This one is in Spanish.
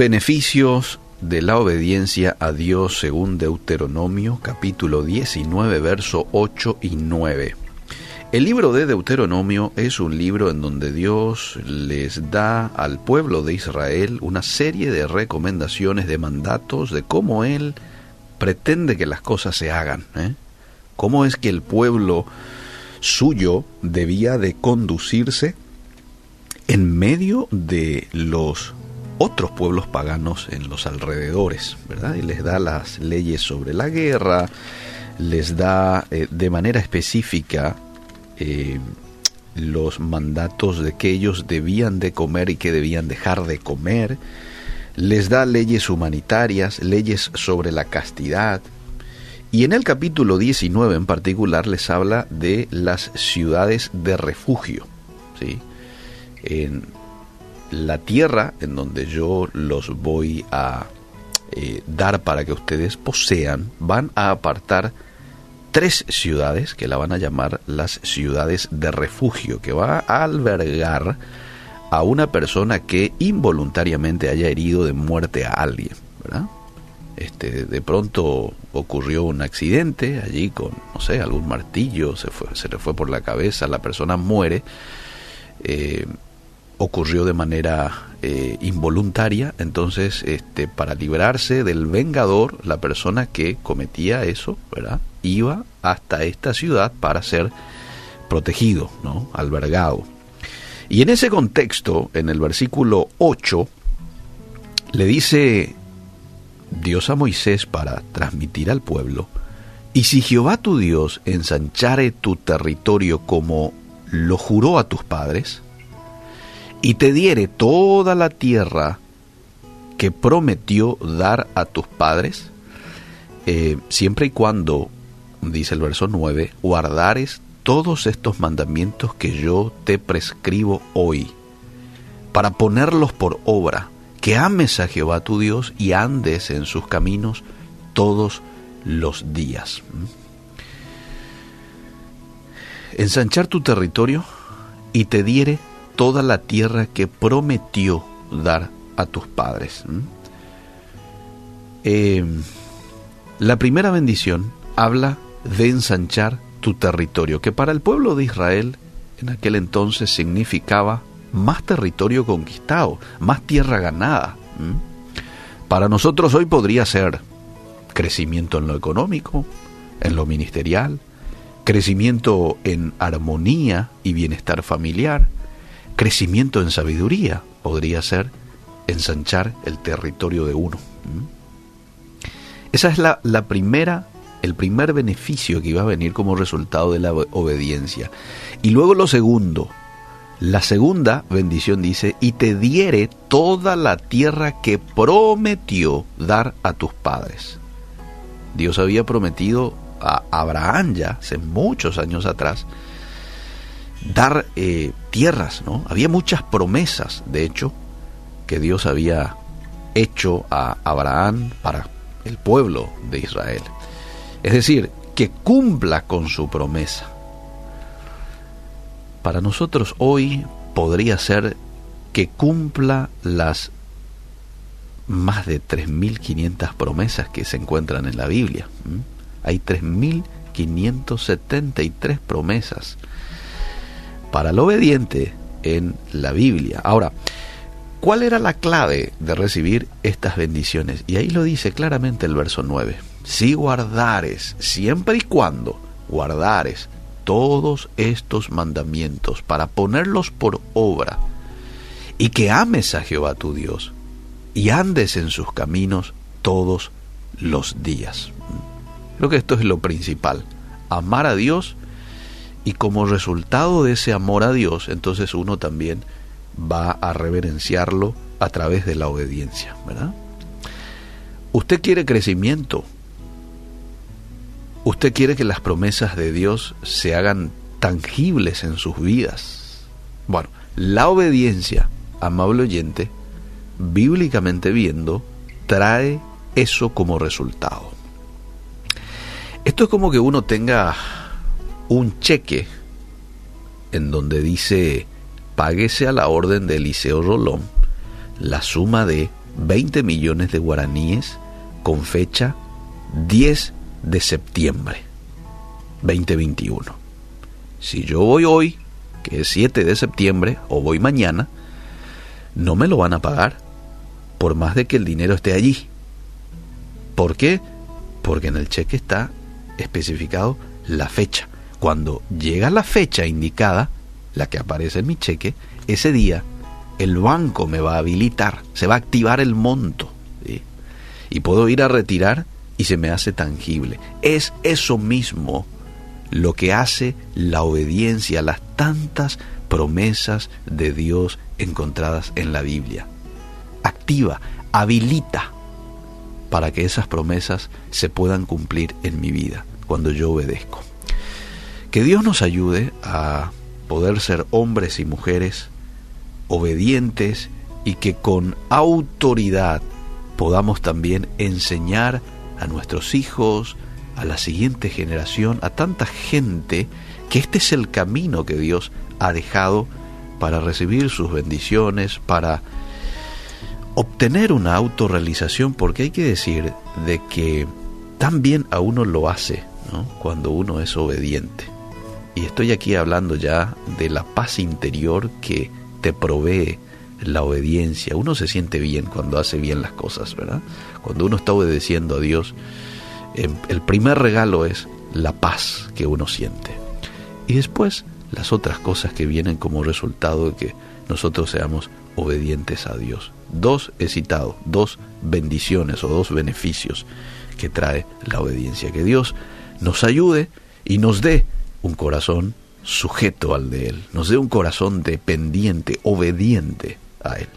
Beneficios de la obediencia a Dios según Deuteronomio capítulo 19 verso 8 y 9. El libro de Deuteronomio es un libro en donde Dios les da al pueblo de Israel una serie de recomendaciones, de mandatos, de cómo Él pretende que las cosas se hagan. ¿eh? Cómo es que el pueblo suyo debía de conducirse en medio de los otros pueblos paganos en los alrededores, ¿verdad? Y les da las leyes sobre la guerra, les da eh, de manera específica eh, los mandatos de que ellos debían de comer y que debían dejar de comer, les da leyes humanitarias, leyes sobre la castidad, y en el capítulo 19 en particular les habla de las ciudades de refugio, ¿sí? En, la tierra en donde yo los voy a eh, dar para que ustedes posean, van a apartar tres ciudades que la van a llamar las ciudades de refugio, que va a albergar a una persona que involuntariamente haya herido de muerte a alguien, Este, de pronto ocurrió un accidente allí con, no sé, algún martillo, se, fue, se le fue por la cabeza, la persona muere. Eh, ocurrió de manera eh, involuntaria, entonces este, para librarse del vengador, la persona que cometía eso, ¿verdad? iba hasta esta ciudad para ser protegido, ¿no? albergado. Y en ese contexto, en el versículo 8, le dice Dios a Moisés para transmitir al pueblo, y si Jehová tu Dios ensanchare tu territorio como lo juró a tus padres, y te diere toda la tierra que prometió dar a tus padres, eh, siempre y cuando, dice el verso 9, guardares todos estos mandamientos que yo te prescribo hoy, para ponerlos por obra, que ames a Jehová tu Dios y andes en sus caminos todos los días. Ensanchar tu territorio y te diere toda la tierra que prometió dar a tus padres. Eh, la primera bendición habla de ensanchar tu territorio, que para el pueblo de Israel en aquel entonces significaba más territorio conquistado, más tierra ganada. Para nosotros hoy podría ser crecimiento en lo económico, en lo ministerial, crecimiento en armonía y bienestar familiar, Crecimiento en sabiduría podría ser ensanchar el territorio de uno. ¿Mm? Esa es la, la primera, el primer beneficio que iba a venir como resultado de la obediencia. Y luego lo segundo, la segunda bendición dice, y te diere toda la tierra que prometió dar a tus padres. Dios había prometido a Abraham ya hace muchos años atrás dar eh, tierras, ¿no? Había muchas promesas, de hecho, que Dios había hecho a Abraham para el pueblo de Israel. Es decir, que cumpla con su promesa. Para nosotros hoy podría ser que cumpla las más de 3.500 promesas que se encuentran en la Biblia. Hay 3.573 promesas para el obediente en la Biblia. Ahora, ¿cuál era la clave de recibir estas bendiciones? Y ahí lo dice claramente el verso 9. Si guardares, siempre y cuando guardares todos estos mandamientos para ponerlos por obra, y que ames a Jehová tu Dios, y andes en sus caminos todos los días. Creo que esto es lo principal, amar a Dios y como resultado de ese amor a Dios, entonces uno también va a reverenciarlo a través de la obediencia, ¿verdad? Usted quiere crecimiento. Usted quiere que las promesas de Dios se hagan tangibles en sus vidas. Bueno, la obediencia, amable oyente, bíblicamente viendo, trae eso como resultado. Esto es como que uno tenga un cheque en donde dice páguese a la orden de Eliseo Rolón la suma de 20 millones de guaraníes con fecha 10 de septiembre 2021. Si yo voy hoy, que es 7 de septiembre, o voy mañana, no me lo van a pagar por más de que el dinero esté allí. ¿Por qué? Porque en el cheque está especificado la fecha. Cuando llega la fecha indicada, la que aparece en mi cheque, ese día el banco me va a habilitar, se va a activar el monto. Y puedo ir a retirar y se me hace tangible. Es eso mismo lo que hace la obediencia a las tantas promesas de Dios encontradas en la Biblia. Activa, habilita para que esas promesas se puedan cumplir en mi vida cuando yo obedezco. Que Dios nos ayude a poder ser hombres y mujeres obedientes y que con autoridad podamos también enseñar a nuestros hijos, a la siguiente generación, a tanta gente, que este es el camino que Dios ha dejado para recibir sus bendiciones, para obtener una autorrealización, porque hay que decir de que también a uno lo hace cuando uno es obediente. Y estoy aquí hablando ya de la paz interior que te provee la obediencia. Uno se siente bien cuando hace bien las cosas, ¿verdad? Cuando uno está obedeciendo a Dios, em, el primer regalo es la paz que uno siente. Y después las otras cosas que vienen como resultado de que nosotros seamos obedientes a Dios. Dos he citado, dos bendiciones o dos beneficios que trae la obediencia. Que Dios nos ayude y nos dé un corazón sujeto al de Él, nos dé un corazón dependiente, obediente a Él.